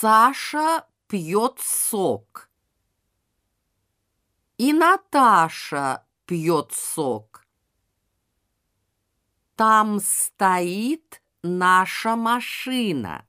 Саша пьет сок. И Наташа пьет сок. Там стоит наша машина.